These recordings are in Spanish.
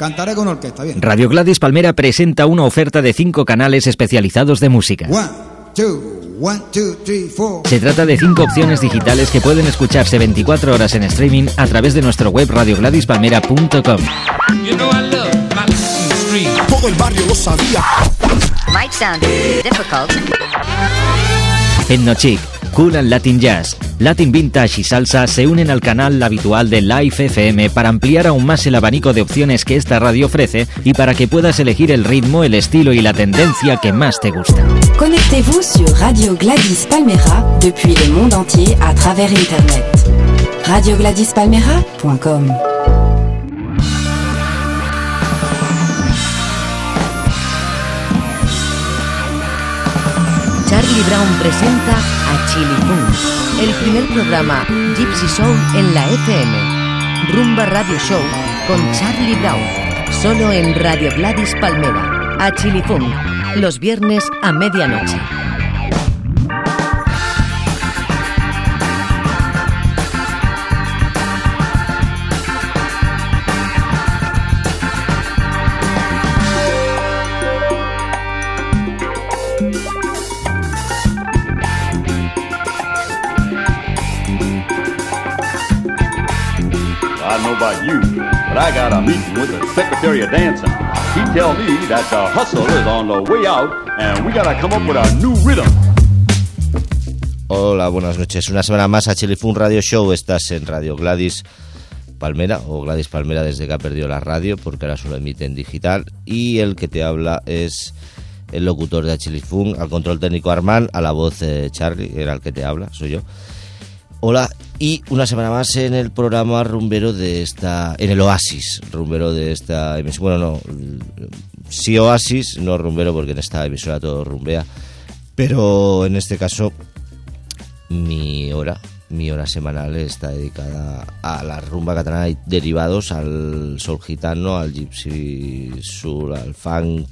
Cantaré con orquesta, bien. Radio Gladys Palmera presenta una oferta de cinco canales especializados de música. One, two, one, two, three, four. Se trata de cinco opciones digitales que pueden escucharse 24 horas en streaming a través de nuestro web radiogladyspalmera.com. You know. Todo el barrio lo sabía. Might sound difficult. Etnochic, Cool and Latin Jazz, Latin Vintage y Salsa se unen al canal habitual de Live FM para ampliar aún más el abanico de opciones que esta radio ofrece y para que puedas elegir el ritmo, el estilo y la tendencia que más te gusta. Connectez-vous sur Radio Gladys Palmera depuis le monde entier à travers Internet. RadioGladysPalmera.com Charlie Brown presenta a Chili el primer programa Gypsy Soul en la FM. Rumba Radio Show con Charlie Brown, solo en Radio Gladys Palmera. A Chili los viernes a medianoche. I know about you, but I got a meeting with the Secretary of Dancing. He tell me that the hustle is on the way out, and we gotta come up with a new rhythm. Hola, buenas noches. Una semana más a Chile Fun Radio Show. Estás en Radio Gladys Palmera o Gladys Palmera desde que ha perdido la radio porque ahora solo emite digital. Y el que te habla es el locutor de Chile Fun, al control técnico a la voz Charlie, era el que te habla, soy yo. Hola, y una semana más en el programa rumbero de esta. en el Oasis, rumbero de esta emisión. Bueno, no, sí Oasis, no rumbero porque en esta emisora todo rumbea. Pero en este caso, mi hora, mi hora semanal está dedicada a la rumba catalana y derivados al sol gitano, al gypsy soul, al funk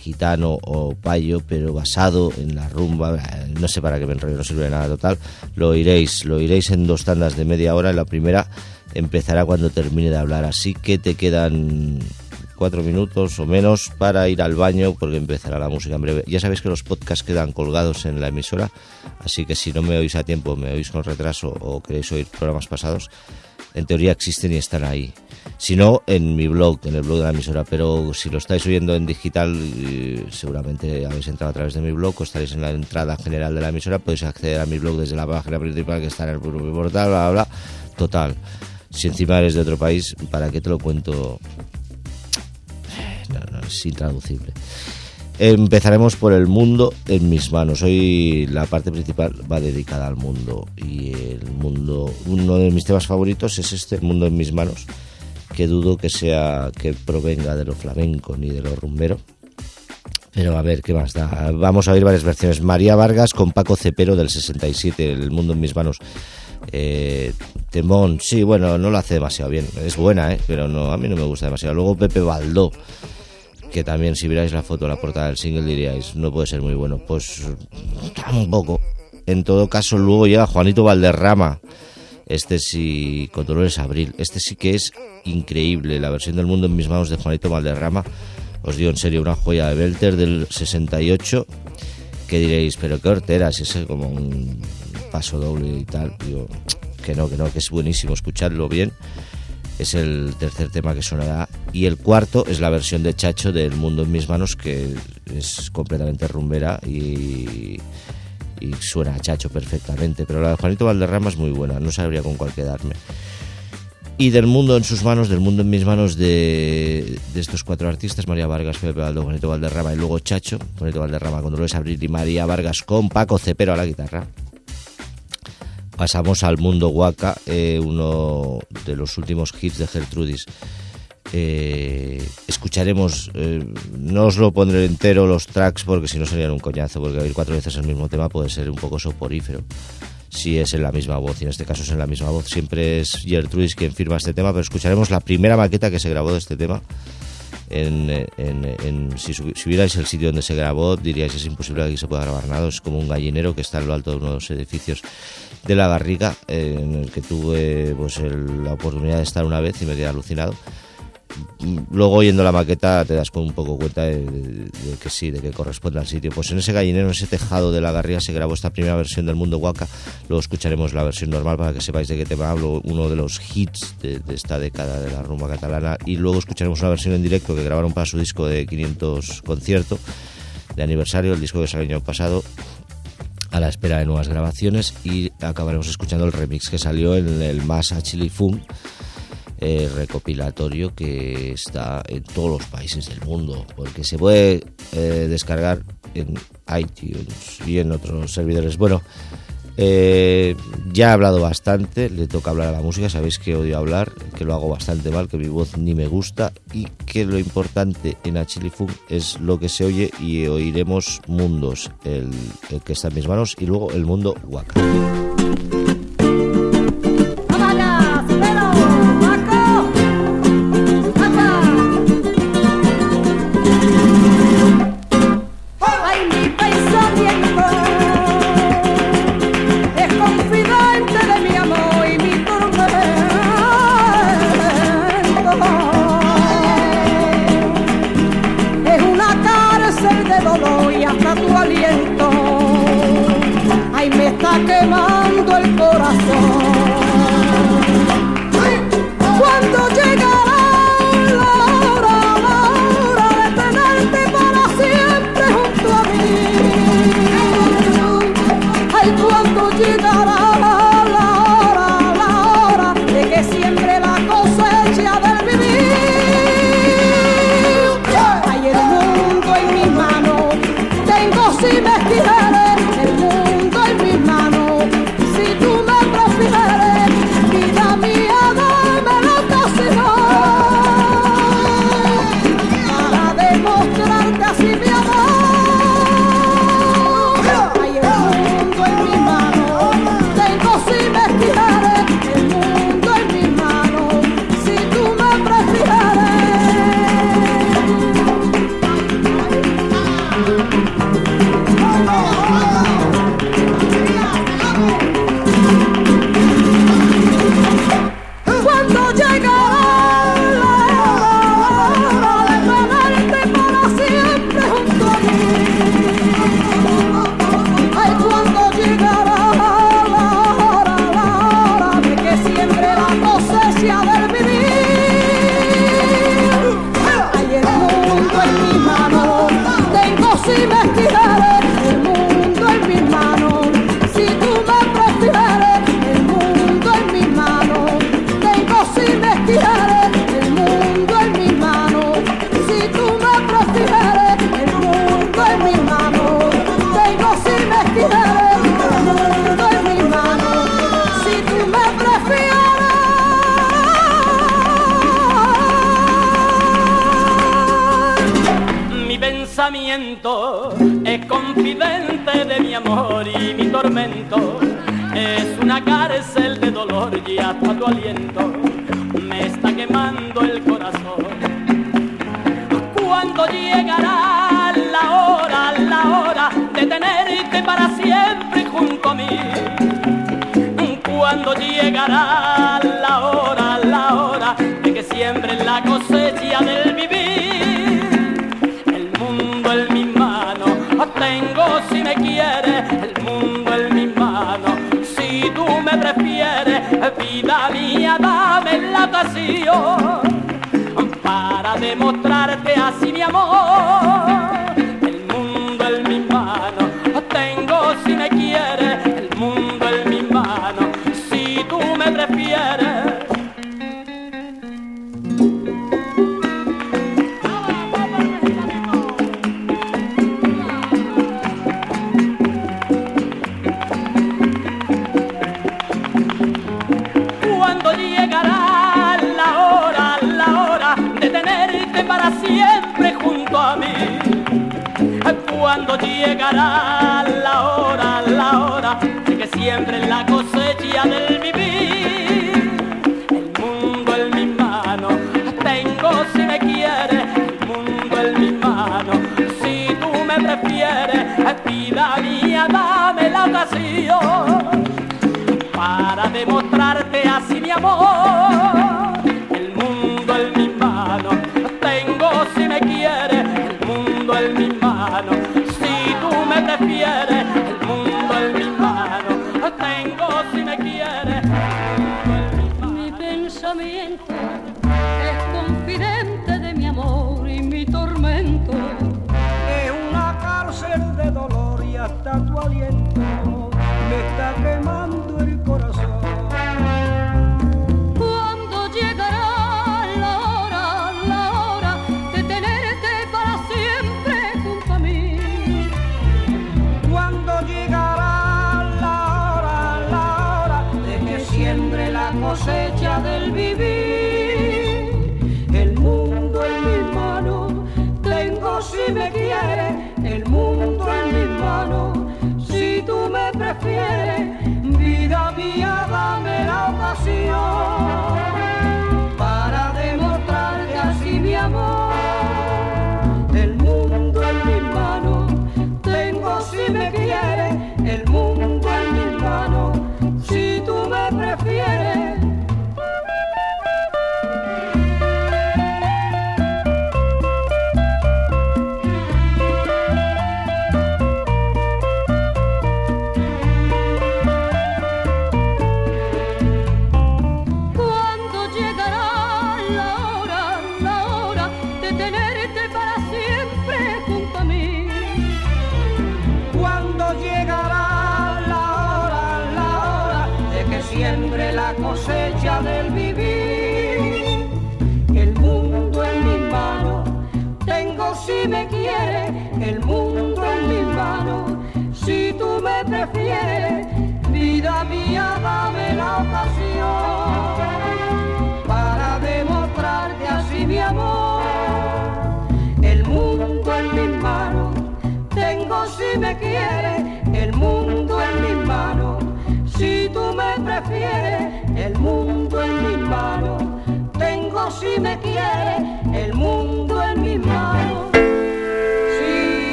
gitano o payo, pero basado en la rumba. Eh, No sé para qué me enrollo, no sirve de nada total. Lo oiréis, lo oiréis en dos tandas de media hora. La primera empezará cuando termine de hablar, así que te quedan cuatro minutos o menos para ir al baño porque empezará la música en breve. Ya sabéis que los podcasts quedan colgados en la emisora, así que si no me oís a tiempo, me oís con retraso o queréis oír programas pasados, en teoría existen y están ahí. Si no, en mi blog, en el blog de la emisora, pero si lo estáis oyendo en digital, eh, seguramente habéis entrado a través de mi blog o estaréis en la entrada general de la emisora, podéis acceder a mi blog desde la página principal que está en el propio portal, bla, bla, bla. Total. Si encima eres de otro país, ¿para qué te lo cuento? No, no, es intraducible. Empezaremos por el mundo en mis manos. Hoy la parte principal va dedicada al mundo y el mundo, uno de mis temas favoritos es este, el mundo en mis manos, que dudo que sea que provenga de lo flamenco ni de lo rumbero. Pero a ver, ¿qué más da? Vamos a oír varias versiones. María Vargas con Paco Cepero del 67, El mundo en mis manos. Eh, Temón, sí, bueno, no lo hace demasiado bien. Es buena, ¿eh? pero no, a mí no me gusta demasiado. Luego Pepe Baldó, que también si vierais la foto, la portada del single diríais, no puede ser muy bueno. Pues tampoco. En todo caso, luego llega Juanito Valderrama. Este sí, con Dolores Abril. Este sí que es increíble. La versión del mundo en mis manos de Juanito Valderrama. Os digo en serio, una joya de Belter del 68. Que diréis, pero qué hortera, si es como un paso doble y tal. Digo, que no, que no, que es buenísimo escucharlo bien. Es el tercer tema que sonará. Y el cuarto es la versión de Chacho del Mundo en mis manos, que es completamente rumbera y, y suena a Chacho perfectamente. Pero la de Juanito Valderrama es muy buena, no sabría con cuál quedarme. Y del mundo en sus manos, del mundo en mis manos de, de estos cuatro artistas, María Vargas, Pepe Baldo, Juanito Valderrama y luego Chacho, Juanito Valderrama con Dolores Abril y María Vargas con Paco Cepero a la guitarra. Pasamos al mundo Waka, eh, uno de los últimos hits de Gertrudis. Eh, escucharemos, eh, no os lo pondré entero los tracks porque si no serían un coñazo, porque oír cuatro veces el mismo tema puede ser un poco soporífero si es en la misma voz, y en este caso es en la misma voz. Siempre es Gertrudis quien firma este tema, pero escucharemos la primera maqueta que se grabó de este tema. En, en- en- si, subi- si vierais el sitio donde se grabó, diríais es imposible que aquí se pueda grabar nada. Es como un gallinero que está en lo alto de uno de los edificios de la Garriga, eh, en el que tuve pues, la oportunidad de estar una vez y me quedé alucinado. luego oyendo la maqueta te das un poco cuenta de, de- de que sí, de que corresponde al sitio. Pues en ese gallinero, en ese tejado de la Garriga se grabó esta primera versión del Mundo Waka. Luego escucharemos la versión normal para que sepáis de qué tema hablo, uno de los hits de, de esta década de la rumba catalana. Y luego escucharemos una versión en directo que grabaron para su disco de 500 concierto de aniversario, el disco que salió el año pasado, a la espera de nuevas grabaciones y acabaremos escuchando el remix que salió en el Masa Chili Funk eh, recopilatorio que está en todos los países del mundo porque se puede eh, descargar en iTunes y en otros servidores. Bueno eh, ya he hablado bastante, le toca hablar a la música, sabéis que odio hablar, que lo hago bastante mal, que mi voz ni me gusta y que lo importante en Achilifunk es lo que se oye y oiremos mundos, el, el que está en mis manos y luego el mundo Waka. Cuando llegará la hora, la hora de que siempre la cosecha del vivir. El mundo en mis manos, tengo si me quieres, el mundo en mis manos. Si tú me prefieres, vida mía, dame la ocasión para demostrarte así mi amor.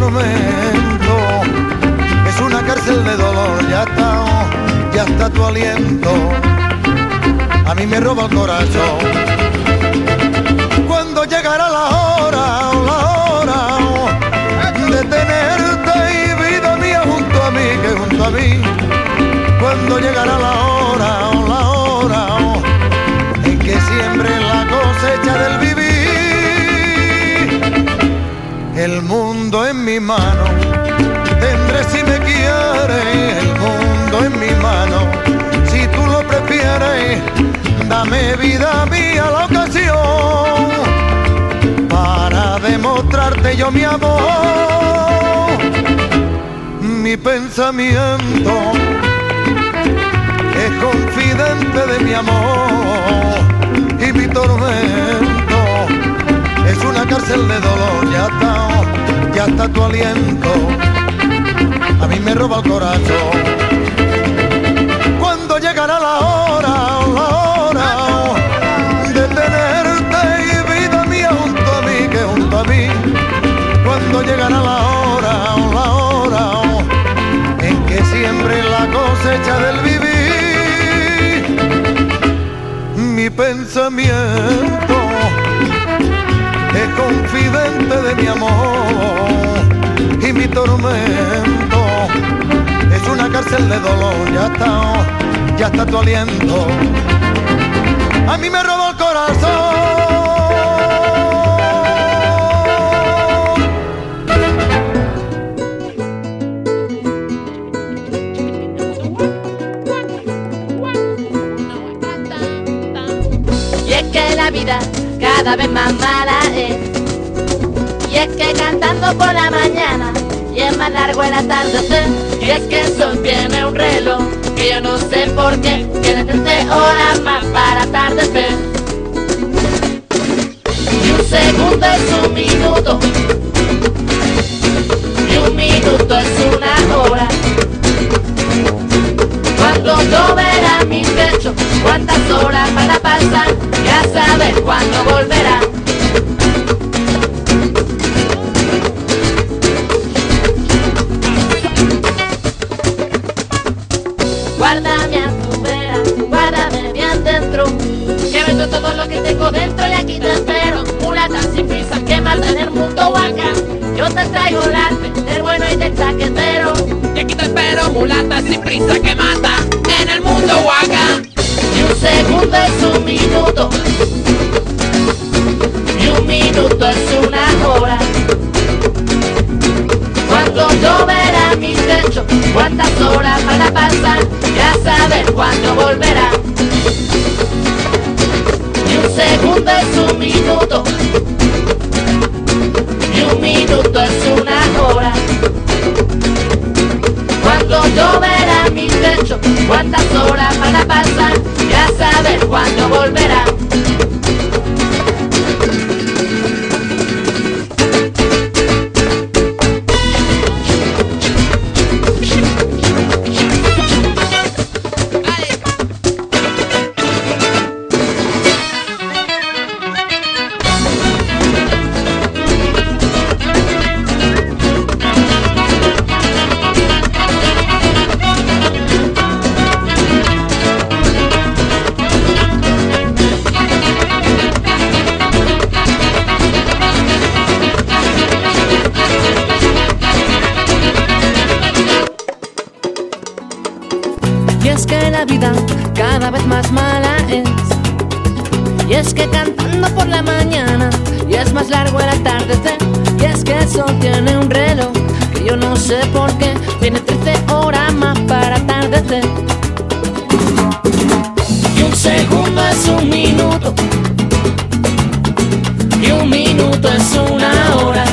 Tormento es una cárcel de dolor. Ya está, ya está tu aliento. A mí me roba el corazón. Cuando llegará la hora, la hora de tenerte y vida mía junto a mí, que junto a mí. Cuando llegará la hora, mi mano, tendré si me quiere, el mundo en mi mano. Si tú lo prefieres, dame vida mía la ocasión para demostrarte yo mi amor, mi pensamiento es confidente de mi amor y mi tormento es una cárcel de dolor. Ya está, ya está tu aliento, a mí me roba el corazón. Cuando llegará la hora, la hora de tenerte y vida mía junto a mí, que junto a mí. Cuando llegará la hora, la hora en que siembre la cosecha del vivir. Mi pensamiento accidente de mi amor y mi tormento es una cárcel de dolor, ya está, ya está tu aliento. A mí me robó el corazón. Y es que la vida cada vez más mala es es que cantando por la mañana y es más largo el atardecer. Y es que el sol tiene un reloj que yo no sé por qué tiene 13 horas más para atardecer. Y un segundo es un minuto. Y un minuto es una hora. Cuando yo verá mi techo, cuántas horas van a pasar, ya saber cuándo volverá. Te traigo el arte del bueno y del chaquetero. Y aquí te espero, mulata sin prisa que mata en el mundo huaca. Y un segundo es un minuto. Y un minuto es una hora. Cuando yo verá mi techo, cuántas horas van a pasar, ya saber cuándo volverá. Y un segundo es un minuto. Minuto es una hora. Cuando yo verá mi techo, cuántas horas van a pasar, ya saber cuándo volverá. Largo el atardecer. Y es que el sol tiene un reloj que yo no sé por qué tiene 13 horas más para atardecer. Y un segundo es un minuto. Y un minuto es una hora.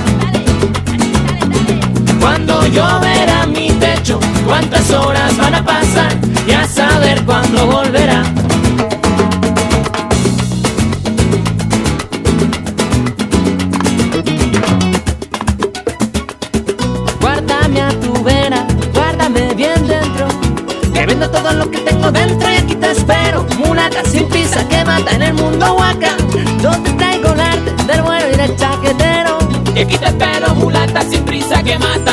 Cuando yo verá mi techo, cuántas horas van a pasar, mata en el mundo huaca. Donde traigo el arte del bueno y del chaquetero. Y aquí te espero, mulata sin prisa que mata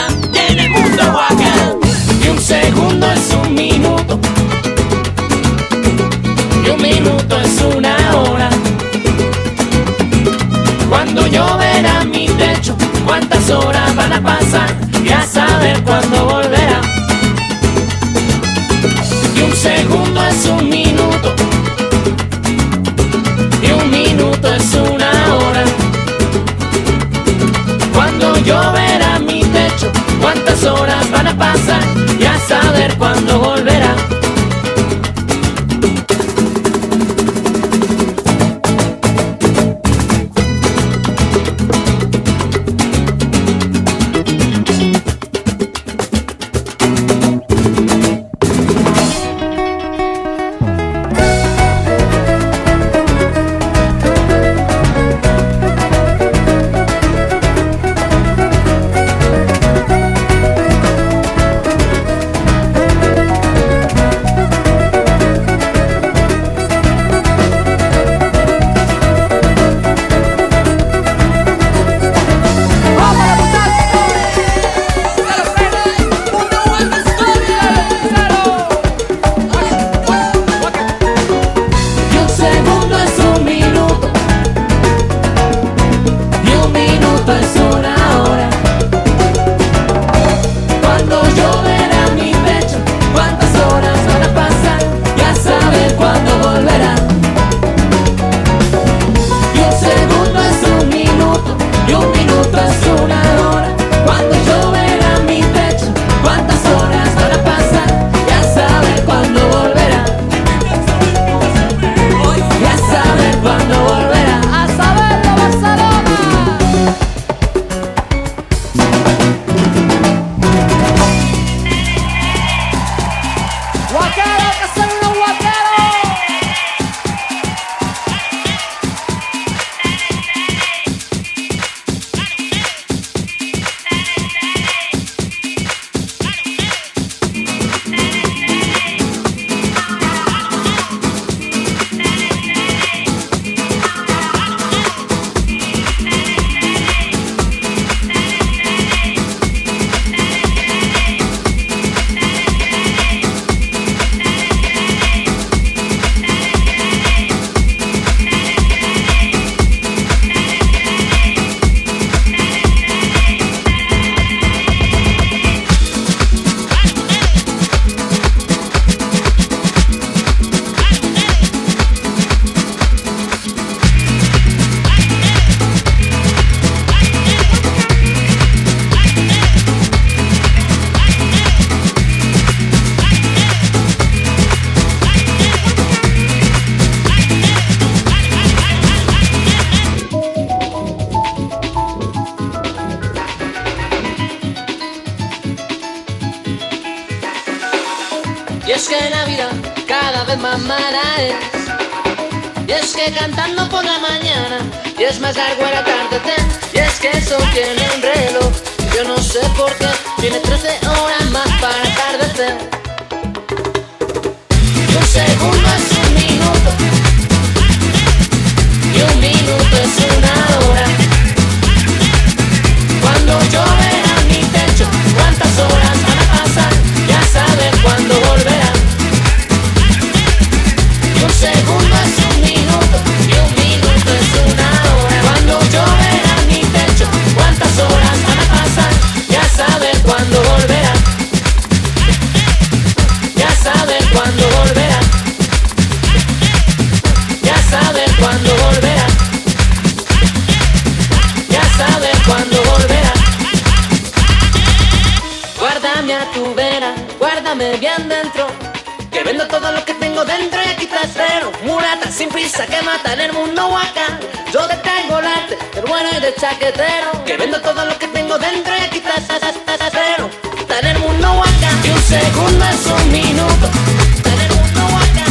Prisa que mata en el mundo guaca. Yo te tengo el arte del bueno y del chaquetero. Que vendo todo lo que tengo dentro y aquí trasero. Está en el mundo guaca. Y un segundo es un minuto. Está en el mundo guaca.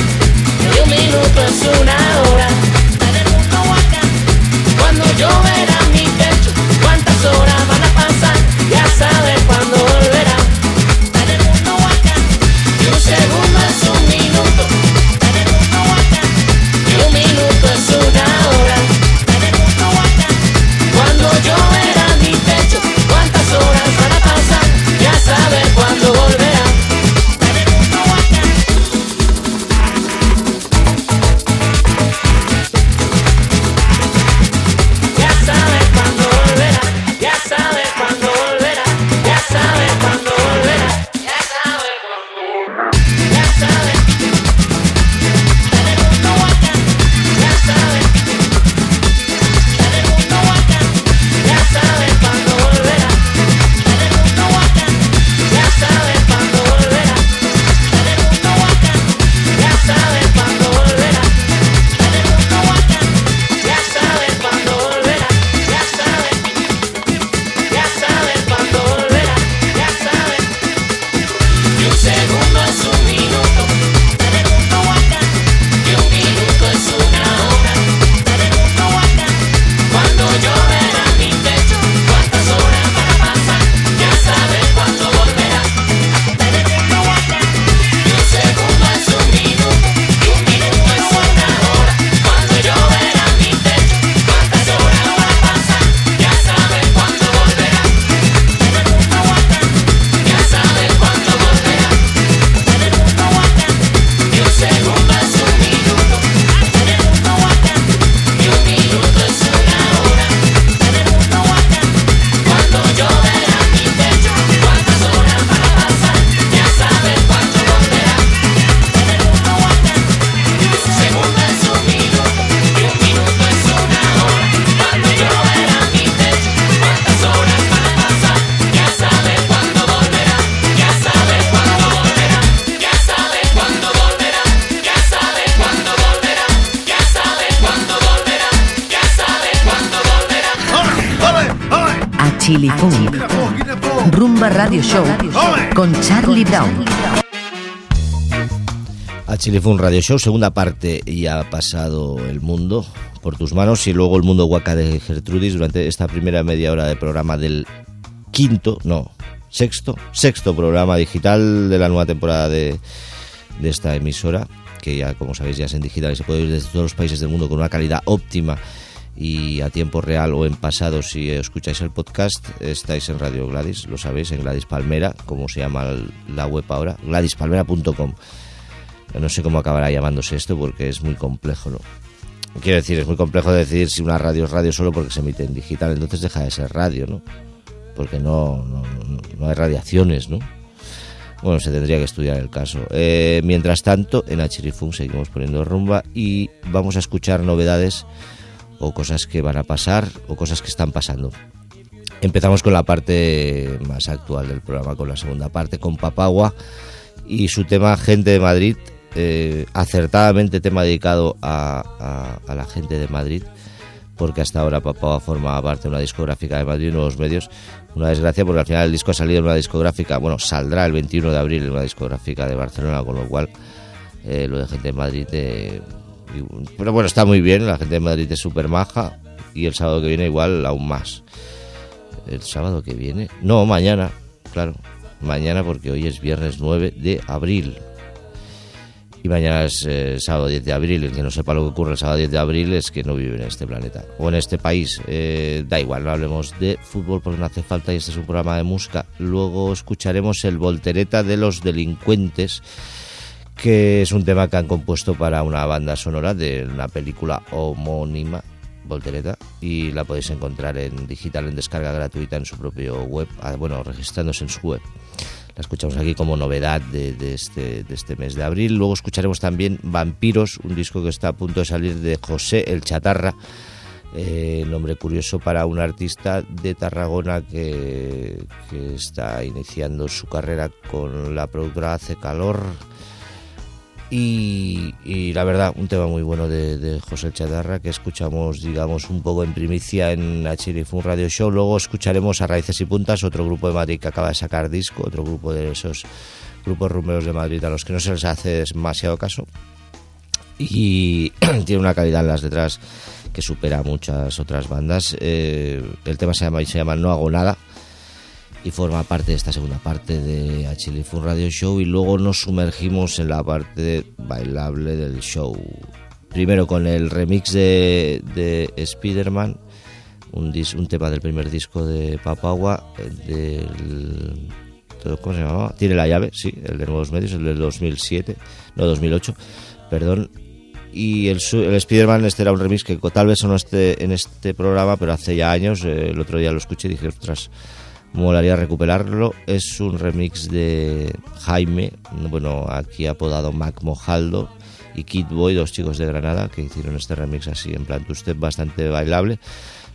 Y un minuto es una hora. Está en el mundo guaca. Cuando lloverá mi Show con Charlie Brown. A Chile fue un radio show, segunda parte, y ha pasado el mundo por tus manos y luego el mundo guaca de Gertrudis durante esta primera media hora de programa del quinto, no, sexto, sexto programa digital de la nueva temporada de, de esta emisora, que ya como sabéis ya es en digital y se puede oír desde todos los países del mundo con una calidad óptima y a tiempo real o en pasado si escucháis el podcast estáis en Radio Gladys, lo sabéis, en Gladys Palmera, como se llama la web ahora, gladyspalmera.com. No sé cómo acabará llamándose esto porque es muy complejo, ¿no? Quiero decir, es muy complejo decir si una radio es radio solo porque se emite en digital, entonces deja de ser radio, ¿no? Porque no, no, hay radiaciones, ¿no? Bueno, se tendría que estudiar el caso. Eh, mientras tanto, en Achirifun seguimos poniendo rumba y vamos a escuchar novedades o cosas que van a pasar o cosas que están pasando. Empezamos con la parte más actual del programa, con la segunda parte, con Papagua y su tema Gente de Madrid, eh, acertadamente tema dedicado a, a- la gente de Madrid, porque hasta ahora Papagua formaba parte de una discográfica de Madrid nuevos medios. Una desgracia porque al final el disco ha salido en una discográfica, bueno, saldrá el 21 de abril en una discográfica de Barcelona, con lo cual Eh, lo de gente de Madrid. eh, pero bueno, está muy bien. La gente de Madrid es súper maja. Y el sábado que viene, igual, aún más. El sábado que viene. No, mañana, claro. Mañana, porque hoy es viernes 9 de abril. Y mañana es eh, sábado 10 de abril. El que no sepa lo que ocurre el sábado 10 de abril es que no vive en este planeta o en este país. Eh, da igual, no hablemos de fútbol porque no hace falta y este es un programa de música. Luego escucharemos el Voltereta de los Delincuentes, que es un tema que han compuesto para una banda sonora de una película homónima. Voltereta y la podéis encontrar en digital en descarga gratuita en su propio web, ah, bueno, registrándose en su web. La escuchamos aquí como novedad de, de este, de este mes de abril. Luego escucharemos también Vampiros, un disco que está a punto de salir de José el Chatarra. Eh, nombre curioso para un artista de Tarragona que, que está iniciando su carrera con la productora Hace Calor. Y, la verdad, un tema muy bueno de, José Chatarra que escuchamos, digamos, un poco en primicia en Achilifun Radio Show. Luego escucharemos a Raíces y Puntas, otro grupo de Madrid que acaba de sacar disco, otro grupo de esos grupos rumberos de Madrid a los que no se les hace demasiado caso. Y tiene una calidad en las letras que supera a muchas otras bandas. Eh, el tema se llama, se llama No hago nada y forma parte de esta segunda parte de Achilifun Radio Show y luego nos sumergimos en la parte bailable del show. Primero con el remix de, de Spider-Man, un, dis- un tema del primer disco de Papagua, eh, del... ¿Cómo se llamaba? Tiene la llave, sí, el de Nuevos Medios, el del 2007, no 2008, perdón. Y el, el Spider-Man este era un remix que tal vez no esté en este programa, pero hace ya años, eh, el otro día lo escuché y dije, ostras, molaría recuperarlo. Es un remix de Jaime, bueno, aquí apodado Mac Mojaldo y Kid Boy, dos chicos de Granada que hicieron este remix así en plan usted bastante bailable.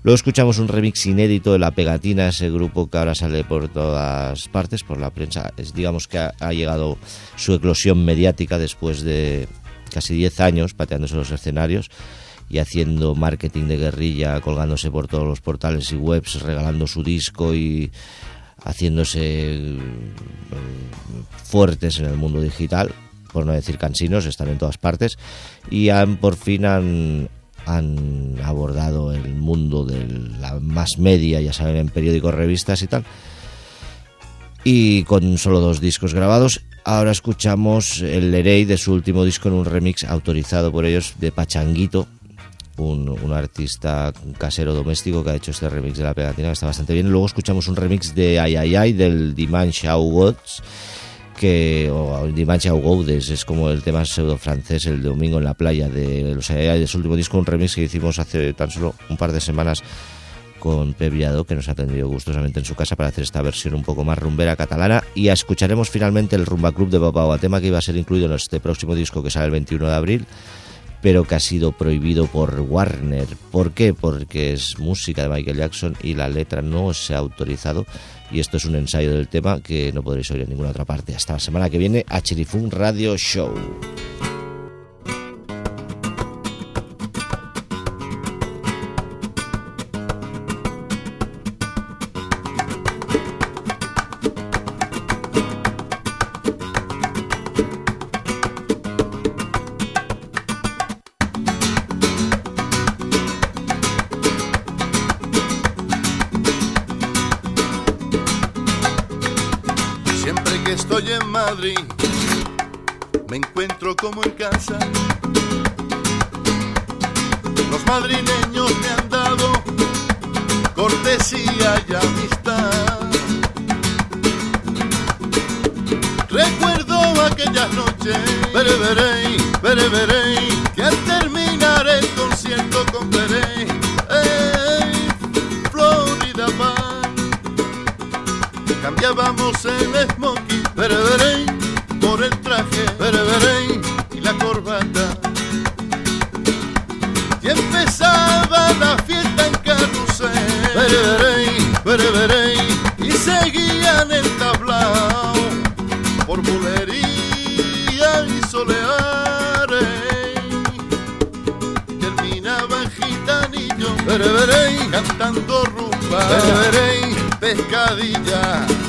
Luego escuchamos un remix inédito de La Pegatina, ese grupo que ahora sale por todas partes, por la prensa. Es, digamos que ha, ha llegado su eclosión mediática después de casi 10 años pateándose los escenarios y haciendo marketing de guerrilla, colgándose por todos los portales y webs, regalando su disco y haciéndose mm, fuertes en el mundo digital, por no decir cansinos, están en todas partes y han por fin han, han abordado el mundo de la más media, ya saben, en periódicos, revistas y tal. Y con solo dos discos grabados, ahora escuchamos el Lerey de su último disco en un remix autorizado por ellos de Pachanguito, un, artista casero doméstico que ha hecho este remix de la pegatina que está bastante bien. Luego escuchamos un remix de Ay Ay Ay del Dimanche Gods que o Dimanche es como el tema pseudo francés el domingo en la playa de los Ay Ay de su último disco, un remix que hicimos hace tan solo un par de semanas con Pep Viado, que nos ha atendido gustosamente en su casa para hacer esta versión un poco más rumbera catalana. Y escucharemos finalmente el Rumba Club de Papagua, tema que iba a ser incluido en este próximo disco que sale el 21 de abril, pero que ha sido prohibido por Warner. ¿Por qué? Porque es música de Michael Jackson y la letra no se ha autorizado. Y esto es un ensayo del tema que no podréis oír en ninguna otra parte. Hasta la semana que viene, a Chirifun Radio Show. Los cantando rumba, veré, pescadilla.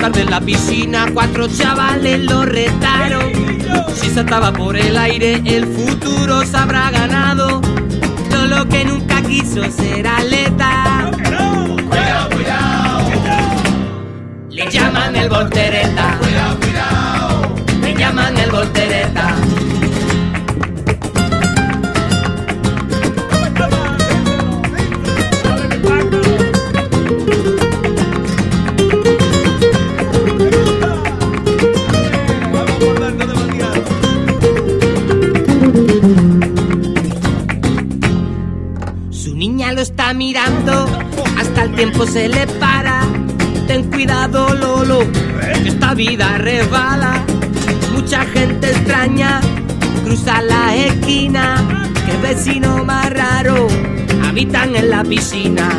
Tarde en la piscina, cuatro chavales lo retaron. Si saltaba por el aire, el futuro se habrá ganado. Lolo que nunca quiso ser atleta. Cuidado, cuidado. Le llaman el voltereta. Cuidado, cuidado. Le llaman el voltereta. Mirando, hasta el tiempo se le para. Ten cuidado, Lolo, esta vida resbala. Mucha gente extraña cruza la esquina. Que vecino más raro habitan en la piscina.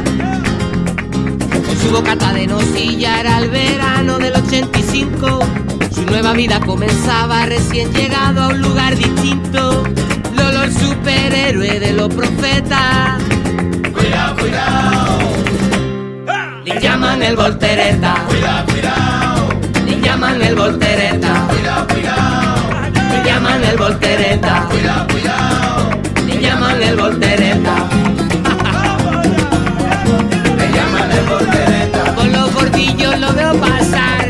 Con su bocata de nocilla era el verano del 85. Su nueva vida comenzaba recién llegado a un lugar distinto. Lolo el superhéroe de los profetas. Cuidado. Le llaman el voltereta. Cuidado, cuidado. Le llaman el voltereta. Cuidado, cuidado. Le llaman el voltereta. Cuidado, cuidado. Le llaman el voltereta. Le llaman el voltereta. Con los gordillos lo veo pasar.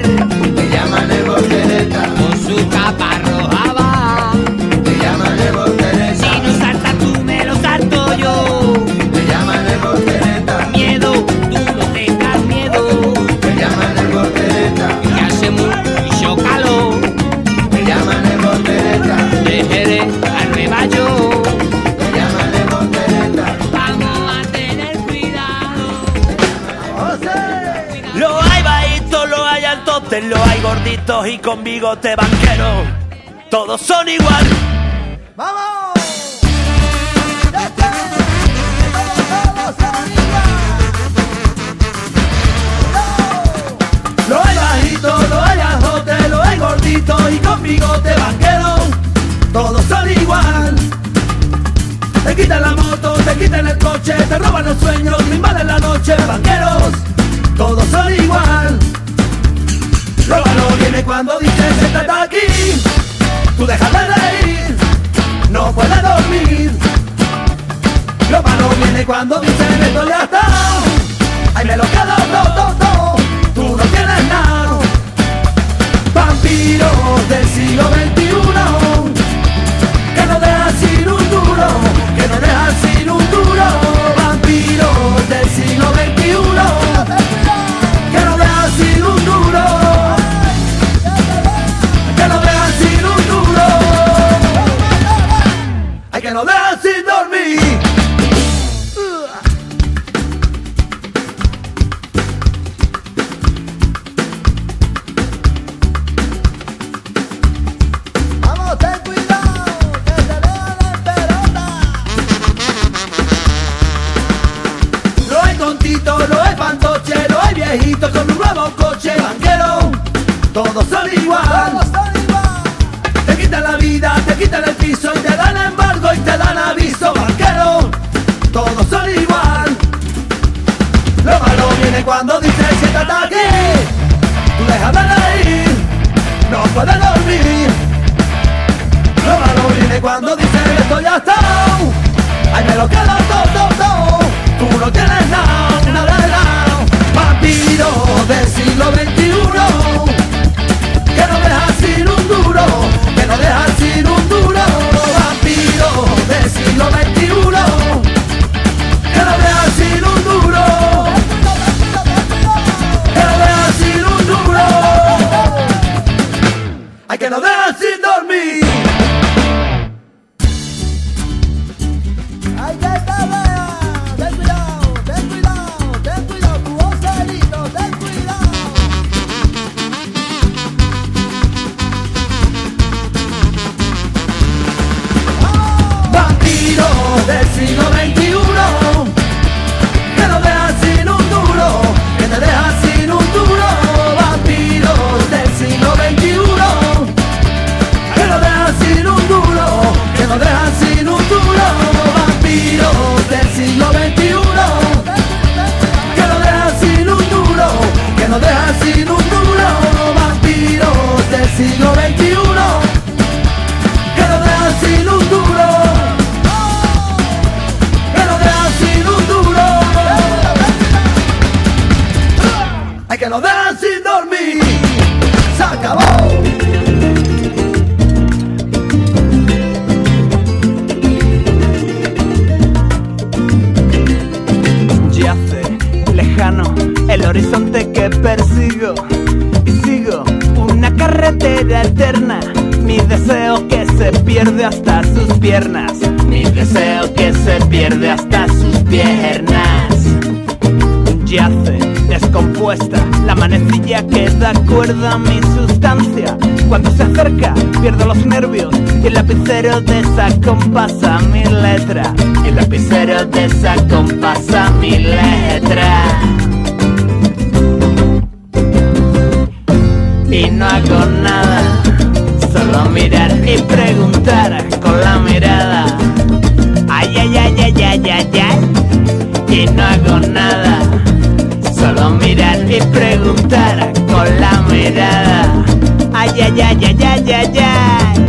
Gorditos y con bigote banquero. Todos son igual. Lo hay bajito, lo hay azote, lo hay gordito y con bigote vaquero. Todos son igual. Te quitan la moto, te quitan el coche, te roban los sueños, te invaden la noche, vaqueros. Todos son igual. Viene cuando dices siéntate aquí. Tú dejas de reír, no puedes dormir. Lo malo viene cuando dicen esto ya está. Ay, me lo quedo todo, todo. Tú no tienes nada. Piernas. Mi deseo que se pierde hasta sus piernas. Yace descompuesta la manecilla que da cuerda a mi sustancia. Cuando se acerca pierdo los nervios y el lapicero desacompasa mi letra. El lapicero desacompasa mi letra. y no hago nada, mirar y preguntar con la mirada. Ay, ay, ay, ay, ay, ay, ay, y no hago nada, solo mirar y preguntar con la mirada. Ay, ay, ay, ay, ay, ay, ay.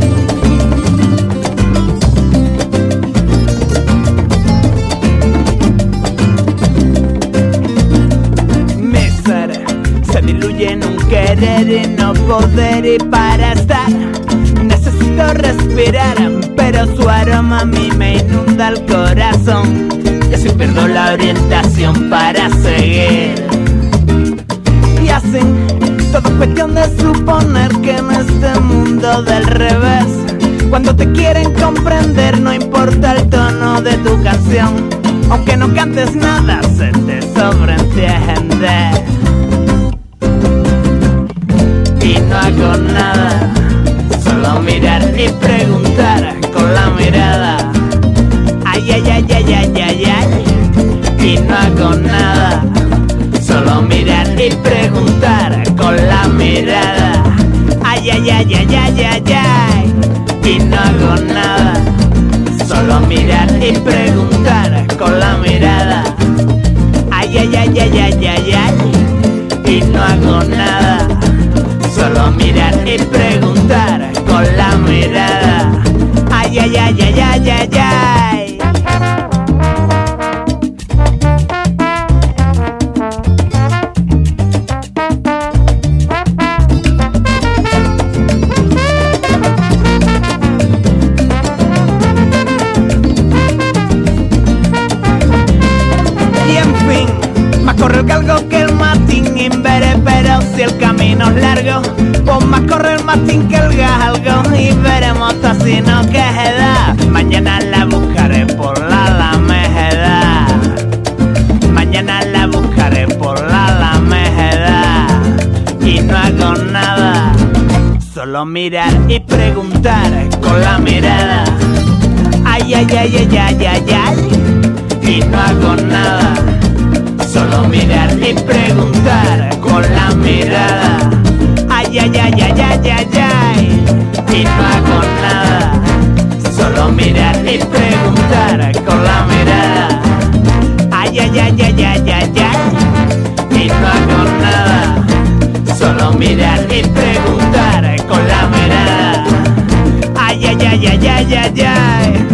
Se diluye en un querer y no poder y para estar necesito respirar pero su aroma a mí me inunda el corazón. Y así pierdo la orientación para seguir. Y así todo es cuestión de suponer que en este mundo del revés cuando te quieren comprender no importa el tono de tu canción aunque no cantes nada se te sobreentiende. Y no hago nada, solo mirar y preguntar con la mirada. Ay, ay, ay, ay, ay, ay, ay, y no hago nada, solo mirar y preguntar con la mirada. Ay, ay, ay, ay, ay, ay, ay, y no hago nada, solo mirar y preguntar con la mirada. Ay, ay, ay, ay, ay, ay, ay, y no hago nada Ay, ay, ay, ay, solo mirar y preguntar con la mirada. Ay, ay, ay, ay, ay, ay, ay, y no hago nada solo mirar y preguntar con la mirada. Ay, ay, ay, ay, ay, ay, ay, y no hago nada, y preguntar con la mirada. Ay, ay, ay, ay, ay, ay, ay. Y no hago nada. Solo mirar y preguntar Ay,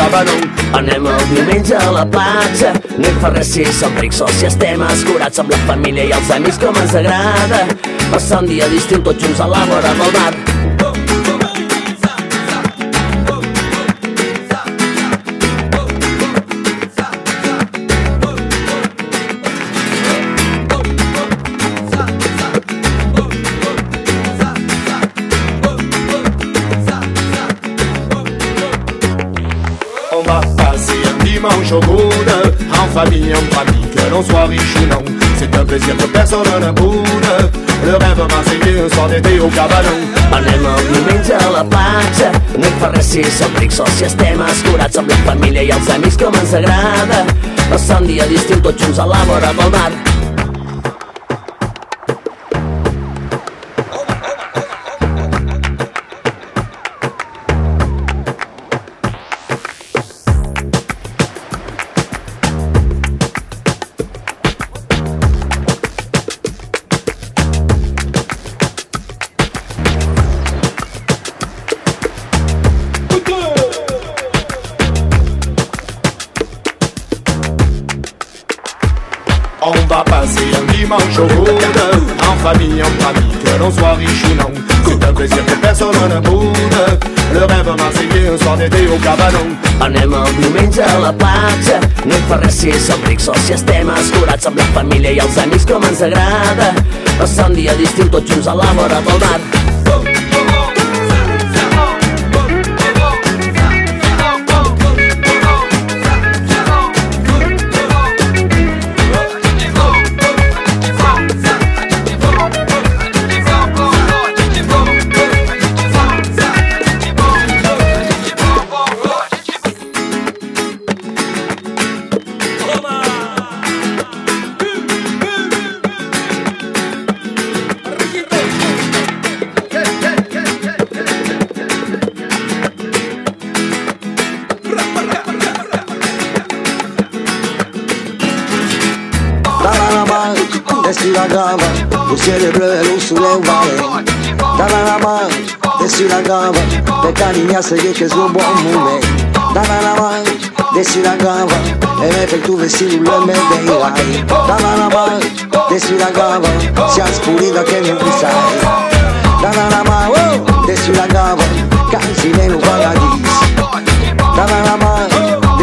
au cabanon. Anem el diumenge a la platja, no hi fa res si som rics o si estem escurats amb la família i els amics com ens agrada. Passar un dia d'estiu tots junts a la vora del mar. Au coude, en famille, en famille, que l'on soit riche ou non. C'est un plaisir que personne ne boude. Le rêve marseillais, un soir d'été au cabanon. Anem el diumenge a la platja, no hi fa res si som rics o si estem escurats amb la família i els amics com ens agrada. Passar un dia d'estiu tots junts a la vora del mar. Amics la bleu, lo sulle vale. Dalla la mano, dessi la gamba, pe cariña se che es un buon moment. Dalla la mano, dessi la e me per tu vestito me veirai. Dalla la mano, dessi la gamba, sia spurita che non mi sai. Dalla la mano, dessi la gamba, cansi nel paradis. Dalla la mano,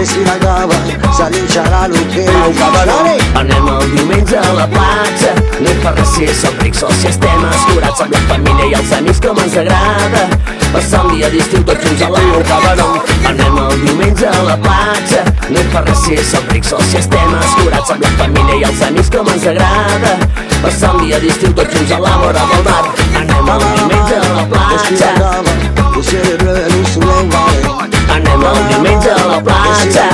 dessi la gamba, s'allincerà l'hotel, cavalare. Anem el diumenge a la platja, fa res si som rics o si estem escurats amb la família i els amics com ens agrada. Passar un dia d'estiu tots junts a la cabanon. Anem el diumenge a la platja, fa res si som rics o si estem escurats amb la família i els amics com ens agrada. Passar un dia d'estiu tots junts a la vora del mar. Anem el diumenge a la platja. Bustiere bleu, lo sulle vale. Anem el diumenge a la platja.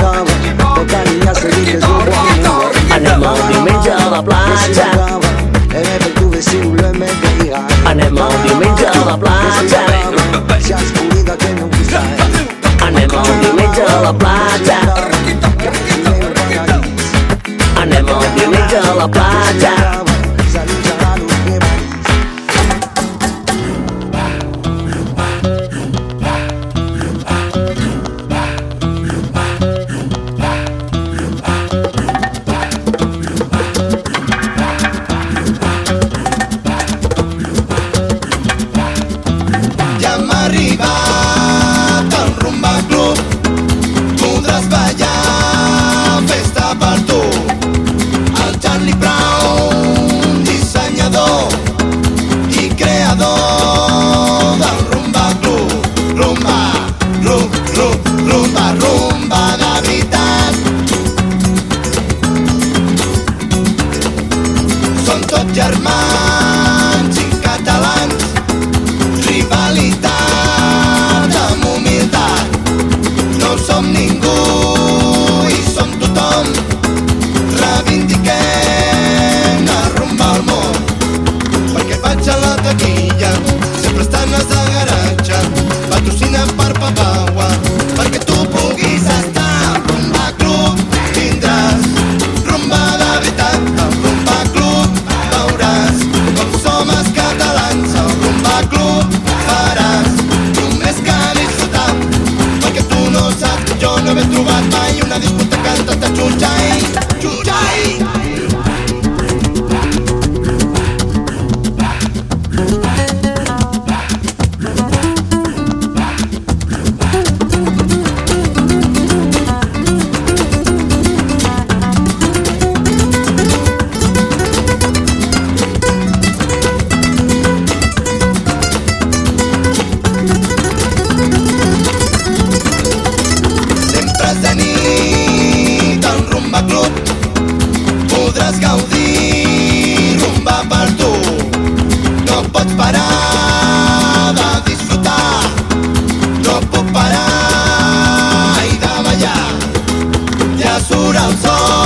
Pe cariña se che es un buon moment. Anem el diumenge a la platja. E me per tu vestito me veirai. Anem el diumenge a la platja. Sia spurita che non mi sai. Anem el diumenge a la platja. Anem el diumenge a la platja. Viva. Ja surt el sol